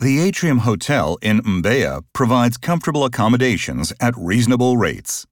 The Atrium Hotel in Mbeya provides comfortable accommodations at reasonable rates.